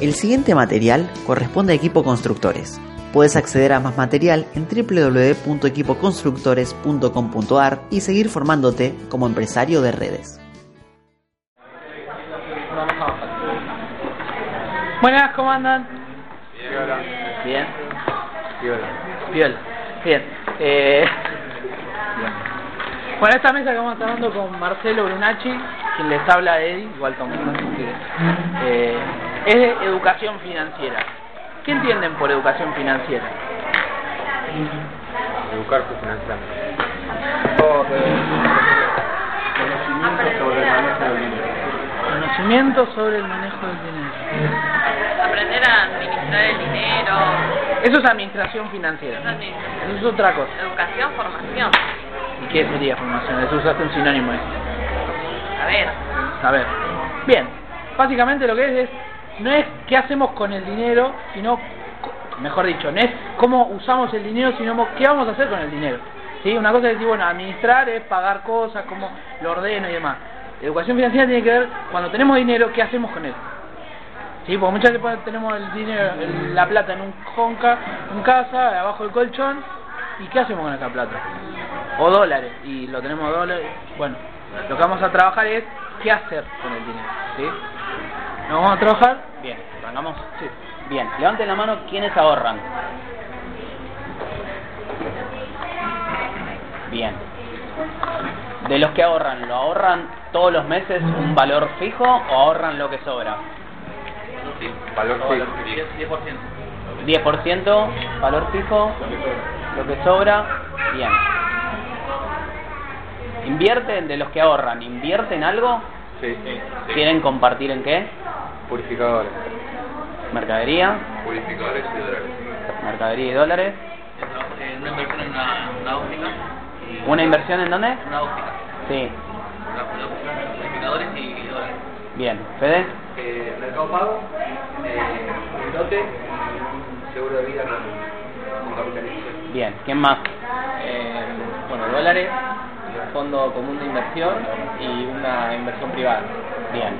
El siguiente material corresponde a Equipo Constructores. Puedes acceder a más material en www.equipoconstructores.com.ar y seguir formándote como empresario de redes. Buenas, ¿cómo andan? Bien. Bien. Bien. Bien. Eh, Bueno, esta mesa que vamos a estar dando con Marcelo Brunacci, quien les habla Eddie, igual eh, es de educación financiera. ¿Qué entienden por educación financiera? Educarse financieramente. Conocimiento sobre el manejo del dinero. Aprender a administrar el dinero, Eso es administración financiera. eso es mi- Eso es otra cosa. educación, formación. ¿Y qué sería formación? Eso usaste un sinónimo. A ver, A ver. Bien. Básicamente lo que es es, no es qué hacemos con el dinero, sino, mejor dicho, no es cómo usamos el dinero, sino qué vamos a hacer con el dinero. ¿Sí? Una cosa es decir, bueno, administrar es pagar cosas, cómo lo ordeno y demás. Educación financiera tiene que ver, cuando tenemos dinero, ¿qué hacemos con él? Sí, porque muchas veces tenemos el dinero, el- la plata en un conca, en casa, abajo del colchón, ¿y qué hacemos con esa plata? O dólares, y lo tenemos dólares. Bueno, lo que vamos a trabajar es qué hacer con el dinero. ¿Sí? ¿Nos vamos a trabajar? Arrancamos. Sí. Bien, levanten la mano quienes ahorran. Bien. De los que ahorran, ¿lo ahorran todos los meses un valor fijo o ahorran lo que sobra? Valor fijo. 10% valor fijo, lo que sobra, bien. ¿Invierten de los que ahorran? ¿Invierten algo? Sí. ¿Quieren compartir en qué? Purificadores. Mercadería, Purificadores y dólares. mercadería y dólares. una inversión en una, una óptica, ¿Una inversión en dónde? una óptica, Sí, una, purificadores y, y dólares. bien. ¿Fede? Eh, mercado pago, eh, lote, seguro de vida con, con capitalización. Bien. ¿Quién más? Eh, bueno, dólares, fondo común de inversión y una inversión privada. Bien.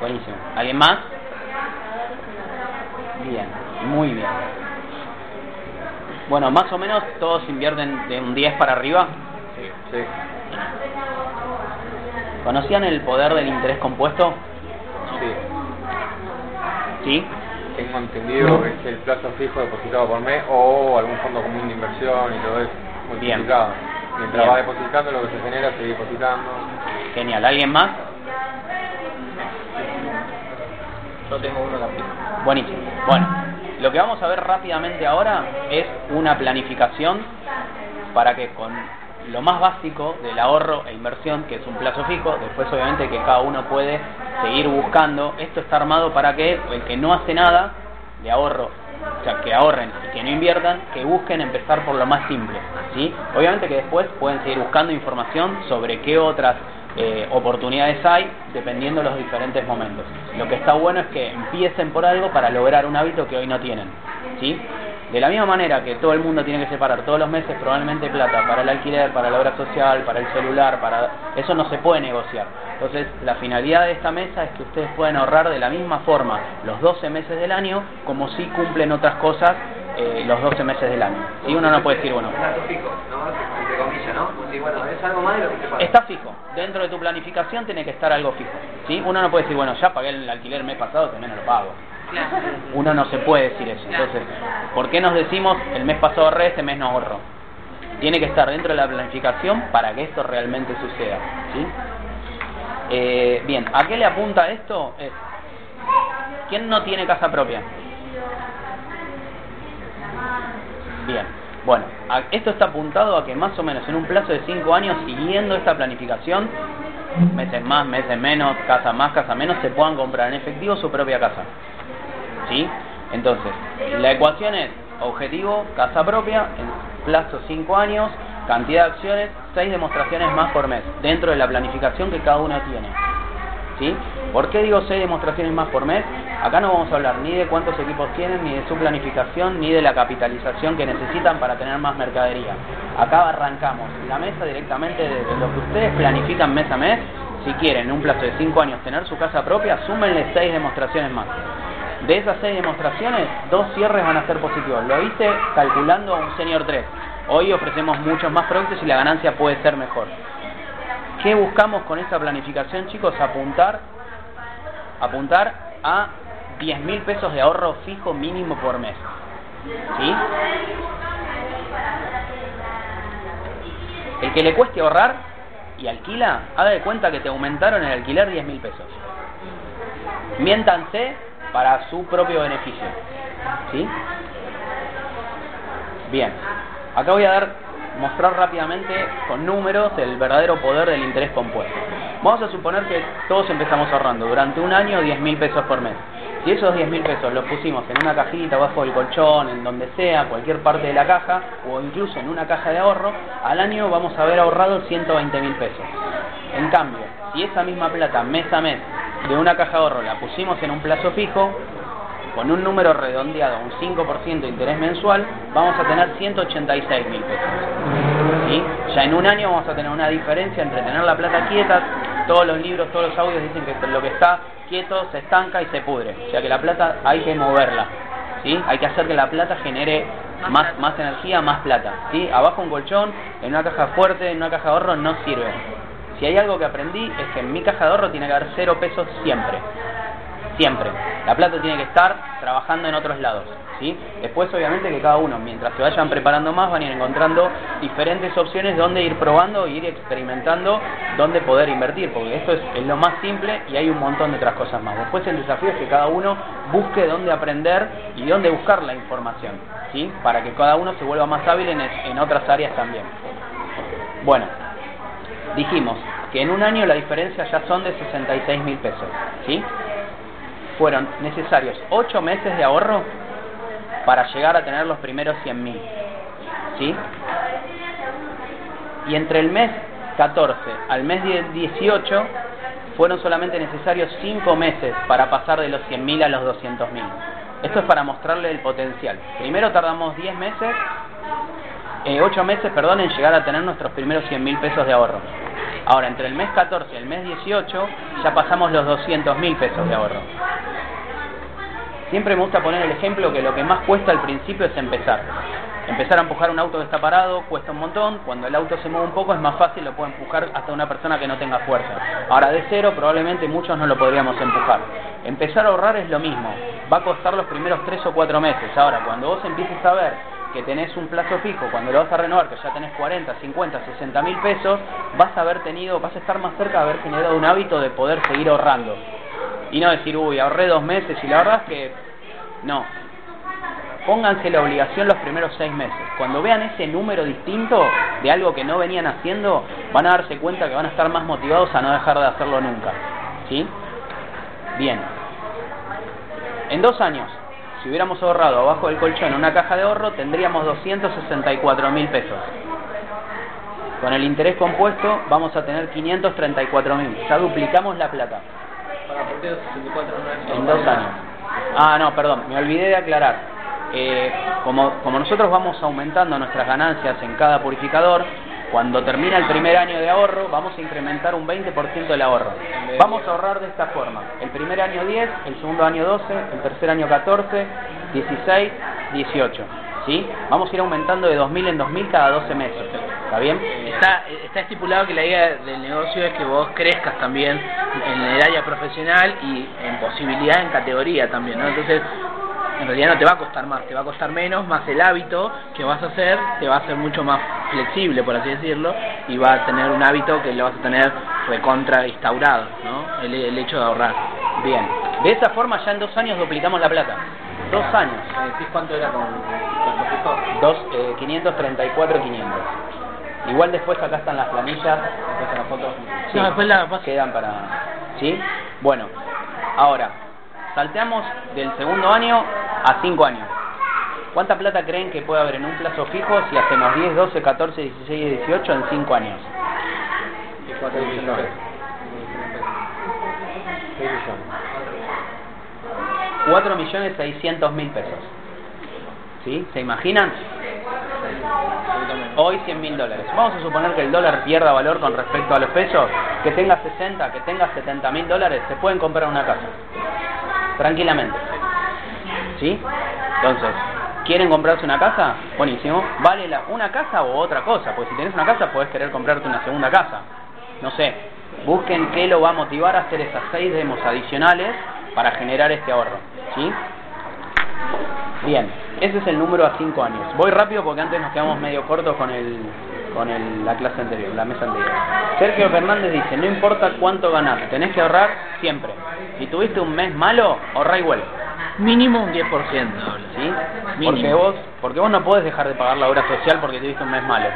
Buenísimo. ¿Alguien más? Bien, muy bien. Bueno, más o menos todos invierten de un 10 para arriba. Sí. ¿Conocían el poder del interés compuesto? Sí. ¿Sí? Tengo entendido que es el plazo fijo depositado por mes o algún fondo común de inversión y todo eso Bien. multiplicado. Mientras Bien. va depositando lo que se genera, sigue depositando. Genial. ¿Alguien más? Yo tengo uno también. Buenísimo. Bueno, lo que vamos a ver rápidamente ahora es una planificación para que con lo más básico del ahorro e inversión, que es un plazo fijo, después obviamente que cada uno puede seguir buscando, esto está armado para que el que no hace nada de ahorro, o sea, que ahorren y que no inviertan, que busquen empezar por lo más simple, ¿sí? Obviamente que después pueden seguir buscando información sobre qué otras eh, oportunidades hay dependiendo de los diferentes momentos. Lo que está bueno es que empiecen por algo para lograr un hábito que hoy no tienen, ¿sí? De la misma manera que todo el mundo tiene que separar todos los meses probablemente plata para el alquiler, para la obra social, para el celular, para eso no se puede negociar. Entonces, la finalidad de esta mesa es que ustedes pueden ahorrar de la misma forma los 12 meses del año como si cumplen otras cosas eh, los 12 meses del año. Si uno no puede decir, bueno, Plazo fijo, ¿no? Entre comillas, ¿no? Sí, bueno, es algo más de lo que te pasa. Está fijo. Dentro de tu planificación tiene que estar algo fijo. ¿sí? Uno no puede decir, bueno, ya pagué el alquiler el mes pasado, también no lo pago. Claro. Uno no se puede decir eso. Entonces, ¿por qué nos decimos el mes pasado ahorré, este mes no ahorro? Tiene que estar dentro de la planificación para que esto realmente suceda. ¿sí? Eh, bien, ¿a qué le apunta esto? Es, ¿Quién no tiene casa propia? Bien, bueno, esto está apuntado a que más o menos en un plazo de 5 años, siguiendo esta planificación, meses más, meses menos, casa más, casa menos, se puedan comprar en efectivo su propia casa. ¿Sí? Entonces, la ecuación es objetivo, casa propia, en plazo 5 años, cantidad de acciones, 6 demostraciones más por mes, dentro de la planificación que cada uno tiene. ¿Sí? ¿Por qué digo 6 demostraciones más por mes? Acá no vamos a hablar ni de cuántos equipos tienen, ni de su planificación, ni de la capitalización que necesitan para tener más mercadería. Acá arrancamos la mesa directamente de lo que ustedes planifican mes a mes. Si quieren en un plazo de 5 años tener su casa propia, súmenle 6 demostraciones más. De esas seis demostraciones, dos cierres van a ser positivos. Lo hice calculando un Senior 3. Hoy ofrecemos muchos más productos y la ganancia puede ser mejor. ¿Qué buscamos con esta planificación, chicos? Apuntar, apuntar a 10 mil pesos de ahorro fijo mínimo por mes. ¿Sí? El que le cueste ahorrar y alquila, haga de cuenta que te aumentaron el alquiler 10 mil pesos. Miéntanse para su propio beneficio. ¿Sí? Bien. Acá voy a dar, mostrar rápidamente con números el verdadero poder del interés compuesto. Vamos a suponer que todos empezamos ahorrando durante un año 10 mil pesos por mes. Si esos 10 mil pesos los pusimos en una cajita, bajo el colchón, en donde sea, cualquier parte de la caja, o incluso en una caja de ahorro, al año vamos a haber ahorrado 120 mil pesos. En cambio, si esa misma plata mes a mes de una caja de ahorro la pusimos en un plazo fijo, con un número redondeado, un 5% de interés mensual, vamos a tener 186 mil pesos. ¿Sí? Ya en un año vamos a tener una diferencia entre tener la plata quieta, todos los libros, todos los audios dicen que lo que está quieto se estanca y se pudre. O sea que la plata hay que moverla. ¿sí? Hay que hacer que la plata genere más, más energía, más plata. ¿sí? Abajo un colchón, en una caja fuerte, en una caja de ahorro no sirve. Si hay algo que aprendí es que en mi caja de ahorro tiene que haber cero pesos siempre. Siempre. La plata tiene que estar trabajando en otros lados. ¿sí? Después, obviamente, que cada uno, mientras se vayan preparando más, van a ir encontrando diferentes opciones donde ir probando ir experimentando dónde poder invertir, porque esto es, es lo más simple y hay un montón de otras cosas más. Después, el desafío es que cada uno busque dónde aprender y dónde buscar la información, ¿sí? para que cada uno se vuelva más hábil en, en otras áreas también. Bueno, dijimos que en un año la diferencia ya son de 66 mil pesos. ¿sí? Fueron necesarios 8 meses de ahorro para llegar a tener los primeros 100 mil. ¿sí? Y entre el mes 14 al mes 18 fueron solamente necesarios 5 meses para pasar de los 100 mil a los 200 mil. Esto es para mostrarle el potencial. Primero tardamos 10 meses, eh, 8 meses, perdón, en llegar a tener nuestros primeros 100 mil pesos de ahorro. Ahora, entre el mes 14 y el mes 18 ya pasamos los 200 mil pesos de ahorro. Siempre me gusta poner el ejemplo que lo que más cuesta al principio es empezar. Empezar a empujar un auto que está parado cuesta un montón, cuando el auto se mueve un poco es más fácil, lo puede empujar hasta una persona que no tenga fuerza. Ahora de cero probablemente muchos no lo podríamos empujar. Empezar a ahorrar es lo mismo, va a costar los primeros tres o cuatro meses. Ahora, cuando vos empieces a ver que tenés un plazo fijo, cuando lo vas a renovar, que ya tenés 40, 50, 60 mil pesos, vas a haber tenido, vas a estar más cerca de haber generado un hábito de poder seguir ahorrando. Y no decir, uy, ahorré dos meses y la verdad es que no. Pónganse la obligación los primeros seis meses. Cuando vean ese número distinto de algo que no venían haciendo, van a darse cuenta que van a estar más motivados a no dejar de hacerlo nunca. ¿Sí? Bien. En dos años, si hubiéramos ahorrado abajo del colchón una caja de ahorro, tendríamos 264 mil pesos. Con el interés compuesto vamos a tener 534 mil. Ya duplicamos la plata. En dos años. Ah, no, perdón, me olvidé de aclarar. Eh, como, como nosotros vamos aumentando nuestras ganancias en cada purificador, cuando termina el primer año de ahorro, vamos a incrementar un 20% del ahorro. Vamos a ahorrar de esta forma. El primer año 10, el segundo año 12, el tercer año 14, 16, 18. ¿Sí? Vamos a ir aumentando de 2000 en 2000 cada 12 meses. ¿Está bien? Está, está estipulado que la idea del negocio es que vos crezcas también en el área profesional y en posibilidad en categoría también, ¿no? Entonces, en realidad no te va a costar más, te va a costar menos, más el hábito que vas a hacer te va a hacer mucho más flexible, por así decirlo, y va a tener un hábito que lo vas a tener recontra instaurado, ¿no? El, el hecho de ahorrar. Bien. De esa forma ya en dos años duplicamos la plata. Dos años. ¿Decís cuánto era con fijo? Dos, eh, 534, 500. Igual después acá están las planillas, No, la vas- quedan para. ¿Sí? Bueno, ahora, salteamos del segundo año a cinco años. ¿Cuánta plata creen que puede haber en un plazo fijo si hacemos 10, 12, 14, 16 y 18 en cinco años? Y cuatro millones de pesos. 6 millones. 4 millones 600 mil pesos. ¿Sí? ¿Se imaginan? Hoy 100 mil dólares. Vamos a suponer que el dólar pierda valor con respecto a los pesos, que tenga 60, que tenga 70 mil dólares, se pueden comprar una casa. Tranquilamente. ¿Sí? Entonces, ¿quieren comprarse una casa? Buenísimo. ¿Vale la, una casa o otra cosa? Porque si tenés una casa, podés querer comprarte una segunda casa. No sé. Busquen qué lo va a motivar a hacer esas seis demos adicionales para generar este ahorro. ¿Sí? Bien, ese es el número a 5 años. Voy rápido porque antes nos quedamos medio cortos con el con el- la clase anterior, la mesa anterior. Sergio Fernández dice, no importa cuánto ganás, tenés que ahorrar siempre. Si tuviste un mes malo, ahorrá igual. Mínimo un 10%. habla. ¿sí? Mínimo. Porque vos, porque vos no podés dejar de pagar la obra social porque tuviste un mes malo.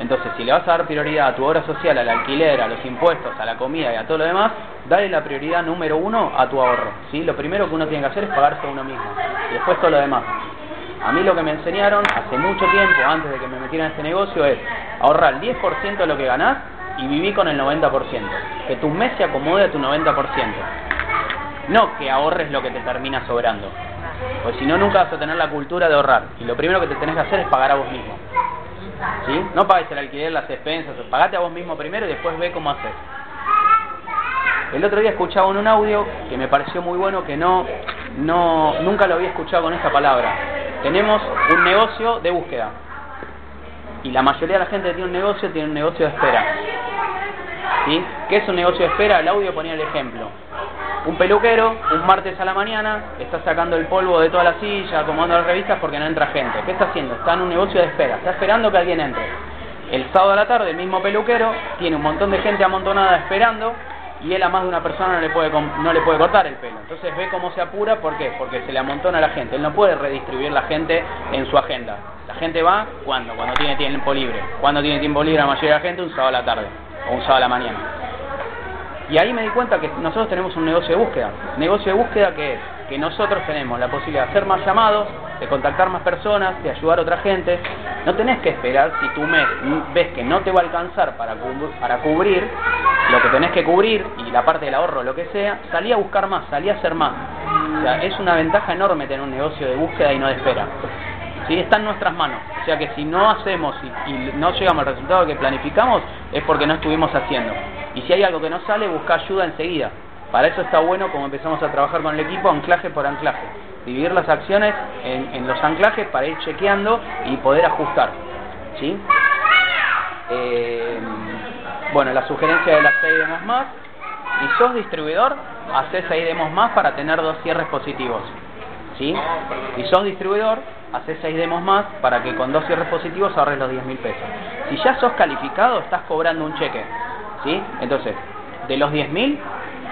Entonces, si le vas a dar prioridad a tu obra social, al alquiler, a los impuestos, a la comida y a todo lo demás, dale la prioridad número uno a tu ahorro. ¿sí? Lo primero que uno tiene que hacer es pagarse a uno mismo y después todo lo demás. A mí lo que me enseñaron hace mucho tiempo, antes de que me metiera en este negocio, es ahorrar el 10% de lo que ganás y viví con el 90%. Que tu mes se acomode a tu 90%. No que ahorres lo que te termina sobrando. Pues si no, nunca vas a tener la cultura de ahorrar. Y lo primero que te tenés que hacer es pagar a vos mismo. ¿Sí? No pagues el alquiler, las expensas. Pagate a vos mismo primero y después ve cómo haces. El otro día escuchaba en un audio que me pareció muy bueno, que no, no, nunca lo había escuchado con esta palabra. Tenemos un negocio de búsqueda. Y la mayoría de la gente que tiene un negocio tiene un negocio de espera. ¿Sí? ¿Qué es un negocio de espera? El audio ponía el ejemplo. Un peluquero, un martes a la mañana, está sacando el polvo de toda la silla, acomodando las revistas porque no entra gente. ¿Qué está haciendo? Está en un negocio de espera, está esperando que alguien entre. El sábado a la tarde, el mismo peluquero tiene un montón de gente amontonada esperando y él a más de una persona no le puede no le puede cortar el pelo. Entonces ve cómo se apura, ¿por qué? Porque se le amontona a la gente. Él no puede redistribuir la gente en su agenda. La gente va cuando, cuando tiene tiempo libre. Cuando tiene tiempo libre la mayoría de la gente un sábado a la tarde o un sábado a la mañana. Y ahí me di cuenta que nosotros tenemos un negocio de búsqueda. Negocio de búsqueda que es que nosotros tenemos la posibilidad de hacer más llamados, de contactar más personas, de ayudar a otra gente. No tenés que esperar si tu mes ves que no te va a alcanzar para, para cubrir lo que tenés que cubrir y la parte del ahorro, lo que sea, salí a buscar más, salí a hacer más. O sea, es una ventaja enorme tener un negocio de búsqueda y no de espera. ¿sí? está en nuestras manos. O sea que si no hacemos y, y no llegamos al resultado que planificamos, es porque no estuvimos haciendo. Y si hay algo que no sale, busca ayuda enseguida. Para eso está bueno como empezamos a trabajar con el equipo, anclaje por anclaje. Dividir las acciones en, en los anclajes para ir chequeando y poder ajustar. ¿sí? Eh, bueno, la sugerencia de las 6 demos más. Si sos distribuidor, haces 6 demos más para tener dos cierres positivos. ¿Sí? Si sos distribuidor, haces 6 demos más para que con dos cierres positivos ahorres los 10 mil pesos. Si ya sos calificado, estás cobrando un cheque. ¿Sí? Entonces, de los 10 mil,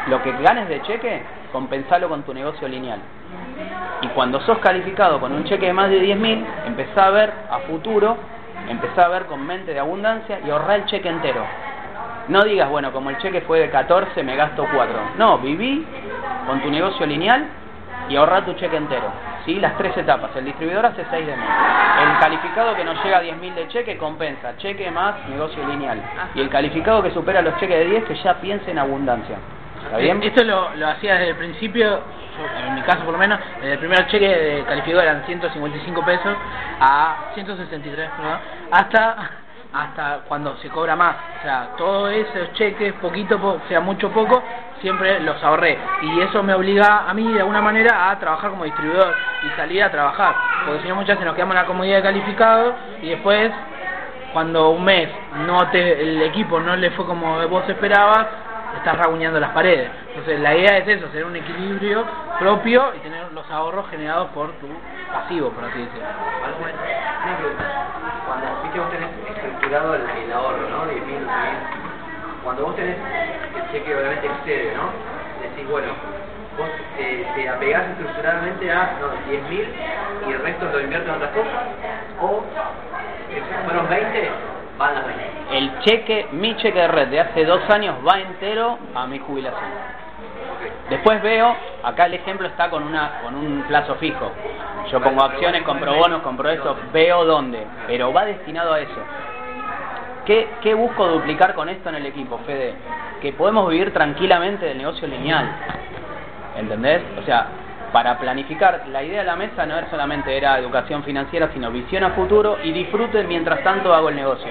lo que ganes de cheque, compensalo con tu negocio lineal. Y cuando sos calificado con un cheque de más de 10 mil, empezá a ver a futuro, empezá a ver con mente de abundancia y ahorrá el cheque entero. No digas, bueno, como el cheque fue de 14, me gasto 4. No, viví con tu negocio lineal y ahorra tu cheque entero. ¿Sí? Las tres etapas. El distribuidor hace 6 de mes. El calificado que no llega a 10.000 de cheque compensa. Cheque más negocio lineal. Y el calificado que supera los cheques de 10 que ya piense en abundancia. ¿Está bien? Esto lo, lo hacía desde el principio, yo, en mi caso por lo menos, desde el primer cheque de calificado eran 155 pesos a 163, perdón, hasta hasta cuando se cobra más. O sea, todos esos cheques, poquito, po- sea mucho poco, siempre los ahorré. Y eso me obliga a mí de alguna manera a trabajar como distribuidor y salir a trabajar. Porque si no muchas veces nos quedamos en la comodidad de calificado y después cuando un mes no te, el equipo no le fue como vos esperabas, estás raguñando las paredes. Entonces la idea es eso, tener un equilibrio propio y tener los ahorros generados por tu pasivo, por así decirlo. Cuando tenés estructurado el ahorro, ¿no? 10 mil, Cuando vos tenés el cheque obviamente excede, ¿no? Decís, bueno, vos te, te apegás estructuralmente a no, 10 mil y el resto lo inviertes en otras cosas, o fueron 20, van las 20. El cheque, mi cheque de red de hace dos años va entero a mi jubilación. Después veo, acá el ejemplo está con una con un plazo fijo. Yo pongo acciones, compro bonos, compro eso, veo dónde, pero va destinado a eso. ¿Qué, ¿Qué busco duplicar con esto en el equipo, Fede? Que podemos vivir tranquilamente del negocio lineal. ¿Entendés? O sea, para planificar, la idea de la mesa no era solamente era educación financiera, sino visión a futuro y disfrute mientras tanto hago el negocio.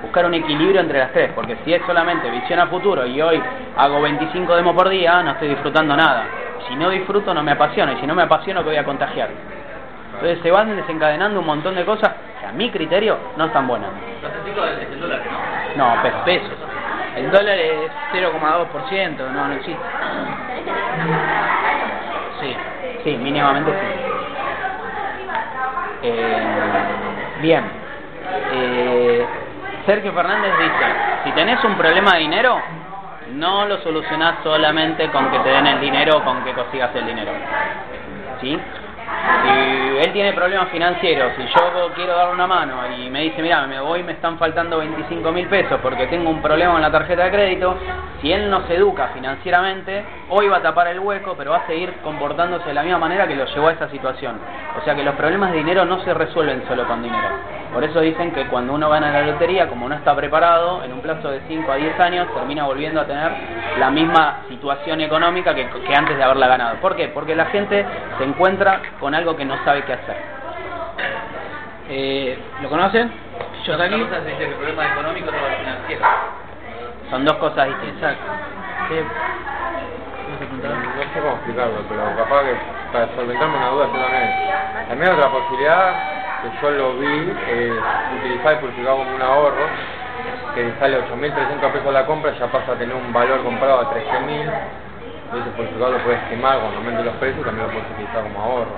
Buscar un equilibrio entre las tres, porque si es solamente visión a futuro y hoy hago 25 demos por día, no estoy disfrutando nada. si no disfruto no me apasiona y si no me apasiona que voy a contagiar. Entonces se van desencadenando un montón de cosas que a mi criterio no. Los es el dólar, ¿no? No, pe- pesos. El dólar es 0,2%, no, no existe. Sí. Sí, mínimamente sí. Eh, bien. Eh, Sergio Fernández dice, si tenés un problema de dinero, no lo solucionás solamente con que te den el dinero o con que consigas el dinero. ¿Sí? Si él tiene problemas financieros y yo quiero darle una mano y me dice, mira, me voy, me están faltando 25 mil pesos porque tengo un problema con la tarjeta de crédito, si él no se educa financieramente, hoy va a tapar el hueco, pero va a seguir comportándose de la misma manera que lo llevó a esa situación. O sea que los problemas de dinero no se resuelven solo con dinero. Por eso dicen que cuando uno gana la lotería, como no está preparado, en un plazo de 5 a 10 años termina volviendo a tener la misma situación económica que, que antes de haberla ganado. ¿Por qué? Porque la gente se encuentra con algo que no sabe qué hacer. Eh, ¿Lo conocen? Yo Yosaki. aquí se dice que el problema económico es lo financiero. Son dos cosas distintas. Exacto. Sí. No sé cómo explicarlo, pero capaz que para solventarme una duda yo también. También otra posibilidad que yo lo vi es utilizar el purificador como un ahorro, que sale 8.300 pesos la compra, ya pasa a tener un valor comprado de 13.000. Y ese purificador lo puedes quemar cuando aumente los precios también lo puedes utilizar como ahorro.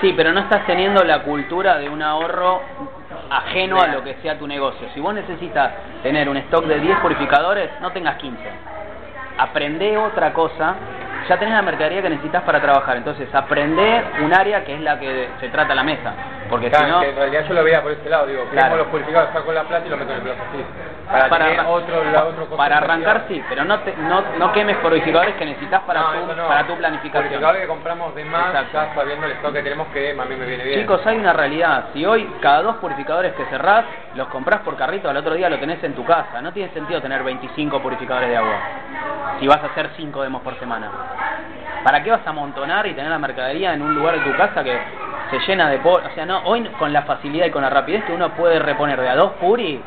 Sí, pero no estás teniendo la cultura de un ahorro ajeno a lo que sea tu negocio. Si vos necesitas tener un stock de 10 purificadores, no tengas 15. Aprende otra cosa. Ya tenés la mercadería que necesitas para trabajar. Entonces, aprende un área que es la que se trata la mesa. Porque si Claro, no... que en realidad yo lo veía por ese lado, digo, Claro. los purificadores, saco la plata y lo meto en el plazo fijo. Para, otro, la otro cosa para arrancar sí, pero no, te- no, no quemes purificadores que necesitas para, No, tu, no. para tu planificación. Purificadores que compramos de más, Exacto. ya sabiendo el stock que tenemos que a mí me viene bien. Chicos, hay una realidad. Si hoy cada dos purificadores que cerrás los comprás por carrito, al otro día lo tenés en tu casa. No tiene sentido tener 25 purificadores de agua si vas a hacer 5 demos por semana. ¿Para qué vas a amontonar y tener la mercadería en un lugar de tu casa que se llena de polvo? O sea, no, hoy con la facilidad y con la rapidez que uno puede reponer de a dos puri,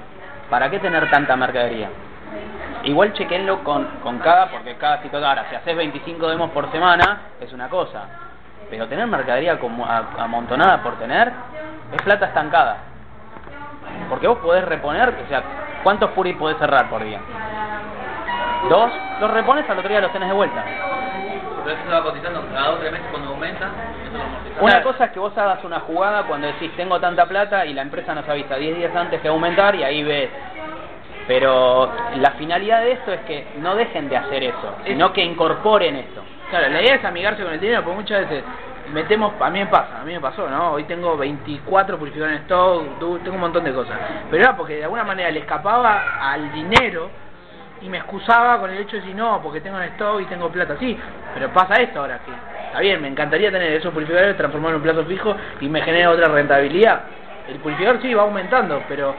¿para qué tener tanta mercadería? Igual chequenlo con, con cada, porque cada situación, ahora, si haces 25 demos por semana, es una cosa. Pero tener mercadería como amontonada por tener, es plata estancada. Porque vos podés reponer, o sea, ¿cuántos puris podés cerrar por día? ¿Dos? Los repones al otro día los tenés de vuelta. Pero eso se va cotizando cada dos o tres meses cuando aumenta. Eso lo amortiza. Una cosa es que vos hagas una jugada cuando decís tengo tanta plata y la empresa nos avisa 10 días antes que aumentar y ahí ves. Pero la finalidad de esto es que no dejen de hacer eso, sino que incorporen esto. Claro, la idea es amigarse con el dinero, porque muchas veces metemos, a mí me pasa, a mí me pasó, ¿no? Hoy tengo 24 purificadores en stock, tu- tengo un montón de cosas. Pero era porque de alguna manera le escapaba al dinero y me excusaba con el hecho de decir, no, porque tengo en stock y tengo plata. Sí, pero pasa esto ahora que, está bien, me encantaría tener esos purificadores, transformarlos en un plazo fijo y me genera otra rentabilidad. El purificador sí va aumentando, pero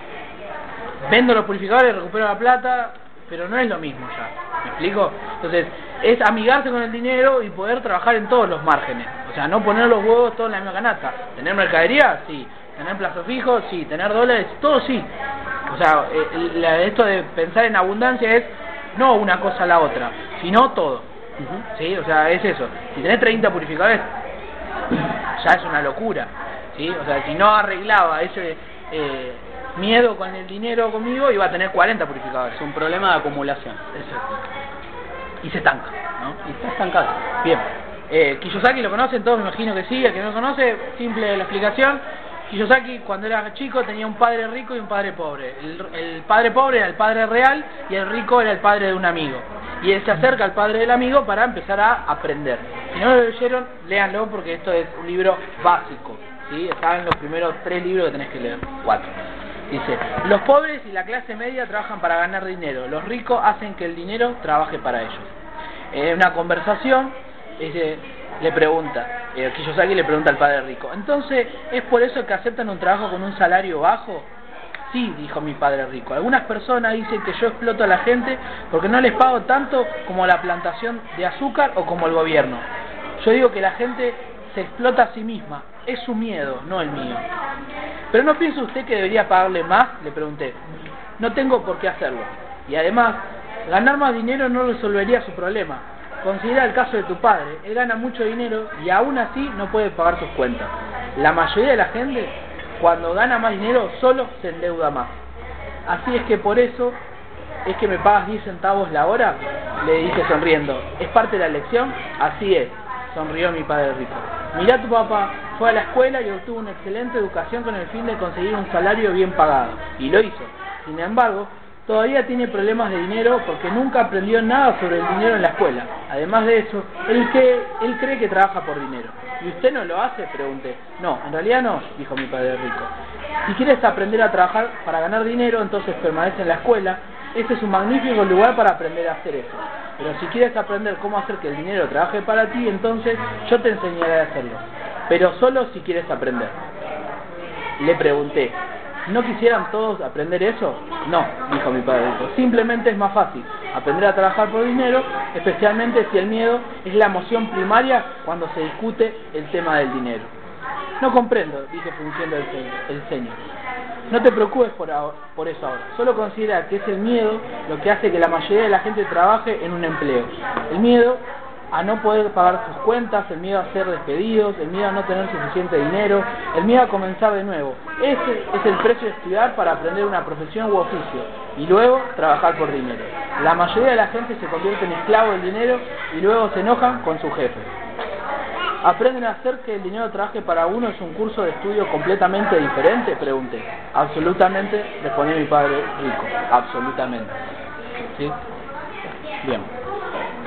vendo los purificadores, recupero la plata, pero no es lo mismo ya. ¿Me explico? Entonces, es amigarse con el dinero y poder trabajar en todos los márgenes. O sea, no poner los huevos todos en la misma canasta. Tener mercadería, sí. Tener plazo fijo, sí. Tener dólares, todo sí. O sea, eh, esto de pensar en abundancia es no una cosa a la otra, sino todo. ¿Sí? O sea, es eso. Si tenés 30 purificadores, ya es una locura. ¿Sí? O sea, si no arreglaba ese eh, miedo con el dinero conmigo, iba a tener 40 purificadores. Es un problema de acumulación. Exacto. Y se estanca. ¿no? Y está estancado. Bien. Eh, Kiyosaki lo conocen todos, me imagino que sí. El que no lo conoce, simple la explicación. Kiyosaki, cuando era chico, tenía un padre rico y un padre pobre. El, padre pobre era el padre real y el rico era el padre de un amigo. Y él se acerca al padre del amigo para empezar a aprender. Si no lo leyeron, léanlo porque esto es un libro básico. ¿sí? Está en los primeros tres libros que tenés que leer. Cuatro. Dice, los pobres y la clase media trabajan para ganar dinero. Los ricos hacen que el dinero trabaje para ellos. En una conversación, dice, le pregunta, eh, Kiyosaki le pregunta al padre rico, entonces, ¿es por eso que aceptan un trabajo con un salario bajo? Sí, dijo mi padre rico. Algunas personas dicen que yo exploto a la gente porque no les pago tanto como la plantación de azúcar o como el gobierno. Yo digo que la gente se explota a sí misma. Es su miedo, no el mío. Pero no piensa usted que debería pagarle más, le pregunté. No tengo por qué hacerlo. Y además, ganar más dinero no resolvería su problema. Considera el caso de tu padre. Él gana mucho dinero y aún así no puede pagar sus cuentas. La mayoría de la gente, cuando gana más dinero, solo se endeuda más. Así es que por eso es que me pagas 10 centavos la hora, le dije sonriendo. ¿Es parte de la lección? Así es, sonrió mi padre rico. Mirá tu papá, fue a la escuela y obtuvo una excelente educación con el fin de conseguir un salario bien pagado. Y lo hizo. Sin embargo, todavía tiene problemas de dinero porque nunca aprendió nada sobre el dinero en la escuela. Además de eso, él, que, él cree que trabaja por dinero. ¿Y usted no lo hace? Pregunté. No, en realidad no, dijo mi padre rico. Si quieres aprender a trabajar para ganar dinero, entonces permanece en la escuela. Ese es un magnífico lugar para aprender a hacer eso. Pero si quieres aprender cómo hacer que el dinero trabaje para ti, entonces yo te enseñaré a hacerlo. Pero solo si quieres aprender. Le pregunté, ¿no quisieran todos aprender eso? No, dijo mi padre. Simplemente es más fácil aprender a trabajar por dinero, especialmente si el miedo es la emoción primaria cuando se discute el tema del dinero. No comprendo, dije frunciendo el. El ceño. No te preocupes por, por eso ahora. Solo considera que es el miedo lo que hace que la mayoría de la gente trabaje en un empleo. El miedo a no poder pagar sus cuentas, el miedo a ser despedidos, el miedo a no tener suficiente dinero, el miedo a comenzar de nuevo. Ese es el precio de estudiar para aprender una profesión u oficio y luego trabajar por dinero. La mayoría de la gente se convierte en esclavo del dinero y luego se enojan con su jefe. ¿Aprenden a hacer que el dinero trabaje para uno es un curso de estudio completamente diferente? Pregunté. Absolutamente, respondió mi padre rico. Absolutamente. ¿Sí? Bien.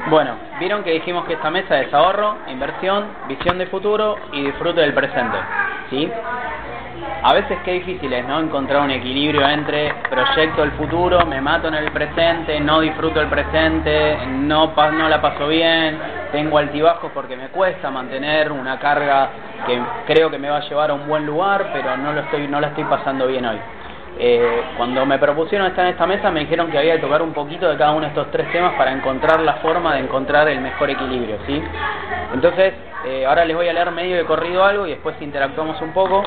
Bueno, vieron que dijimos que esta mesa es ahorro, inversión, visión de futuro y disfrute del presente. ¿Sí? A veces qué difícil es, ¿no? Encontrar un equilibrio entre proyecto el futuro, me mato en el presente, no disfruto el presente, no, no la paso bien, tengo altibajos porque me cuesta mantener una carga que creo que me va a llevar a un buen lugar, pero no, lo estoy, no la estoy pasando bien hoy. Eh, cuando me propusieron estar en esta mesa me dijeron que había que tocar un poquito de cada uno de estos tres temas para encontrar la forma de encontrar el mejor equilibrio, ¿sí? Entonces, eh, ahora les voy a leer medio de corrido algo y después interactuamos un poco.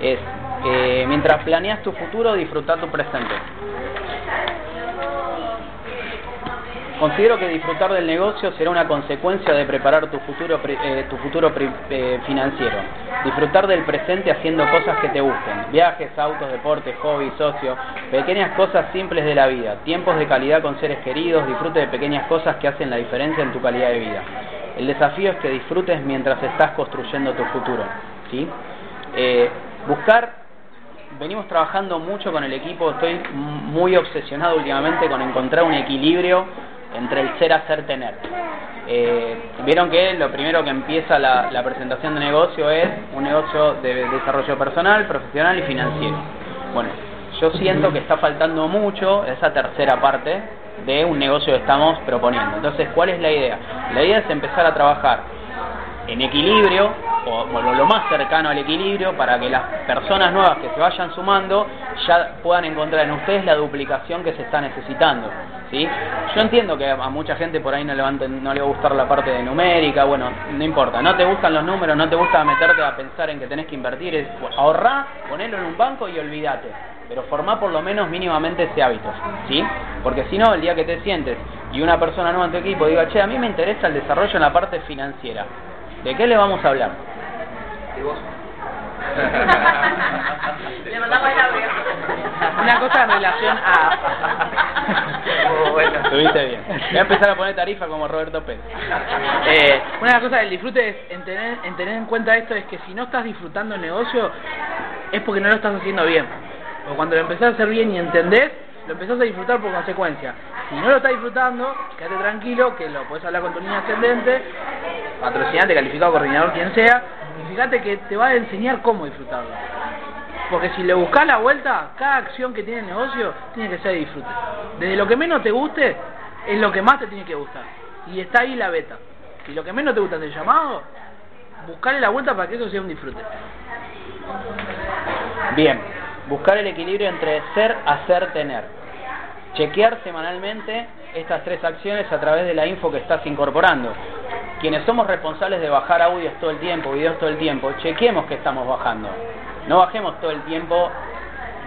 Es, eh, mientras planeas tu futuro, disfrutar tu presente. Considero que disfrutar del negocio será una consecuencia de preparar tu futuro, eh, tu futuro eh, financiero. Disfrutar del presente haciendo cosas que te gusten. Viajes, autos, deportes, hobbies, socios, pequeñas cosas simples de la vida. Tiempos de calidad con seres queridos, disfrute de pequeñas cosas que hacen la diferencia en tu calidad de vida. El desafío es que disfrutes mientras estás construyendo tu futuro. ¿sí? Eh, buscar venimos trabajando mucho con el equipo, estoy muy obsesionado últimamente con encontrar un equilibrio entre el ser, hacer, tener. Eh, Vieron que lo primero que empieza la, la presentación de negocio es un negocio de desarrollo personal, profesional y financiero. Bueno, yo siento que está faltando mucho esa tercera parte de un negocio que estamos proponiendo. Entonces, ¿cuál es la idea? La idea es empezar a trabajar en equilibrio o, lo, más cercano al equilibrio para que las personas nuevas que se vayan sumando ya puedan encontrar en ustedes la duplicación que se está necesitando. ¿sí? Yo entiendo que a mucha gente por ahí no le, va no le va a gustar la parte de numérica, bueno, no importa, no te gustan los números, no te gusta meterte a pensar en que tenés que invertir, es ahorrá, ponelo en un banco y olvídate. Pero formá por lo menos mínimamente ese hábito, ¿sí? Porque si no, el día que te sientes y una persona nueva en tu equipo diga, che, a mí me interesa el desarrollo en la parte financiera, ¿de qué le vamos a hablar? De vos. Le mandamos el audio. Una cosa en relación a... Muy bueno. Estuviste bien. Voy a empezar a poner tarifa como Roberto Pérez. Eh, una de las cosas del disfrute es en tener, en tener en cuenta esto es que si no estás disfrutando el negocio es porque no lo estás haciendo bien. O cuando lo empezás a hacer bien y entendés, lo empezás a disfrutar por consecuencia. Si no lo estás disfrutando, quédate tranquilo que lo podés hablar con tu línea ascendente, patrocinante, calificado, coordinador, quien sea, y fíjate que te va a enseñar cómo disfrutarlo. Porque si le buscas la vuelta, cada acción que tiene el negocio tiene que ser disfrute. Desde lo que menos te guste, es lo que más te tiene que gustar. Y está ahí la beta. Si lo que menos te gusta es el llamado, buscarle la vuelta para que eso sea un disfrute. Bien, buscar el equilibrio entre ser, hacer, tener. Chequear semanalmente estas tres acciones a través de la info que estás incorporando. Quienes somos responsables de bajar audios todo el tiempo, videos todo el tiempo, chequemos que estamos bajando. No bajemos todo el tiempo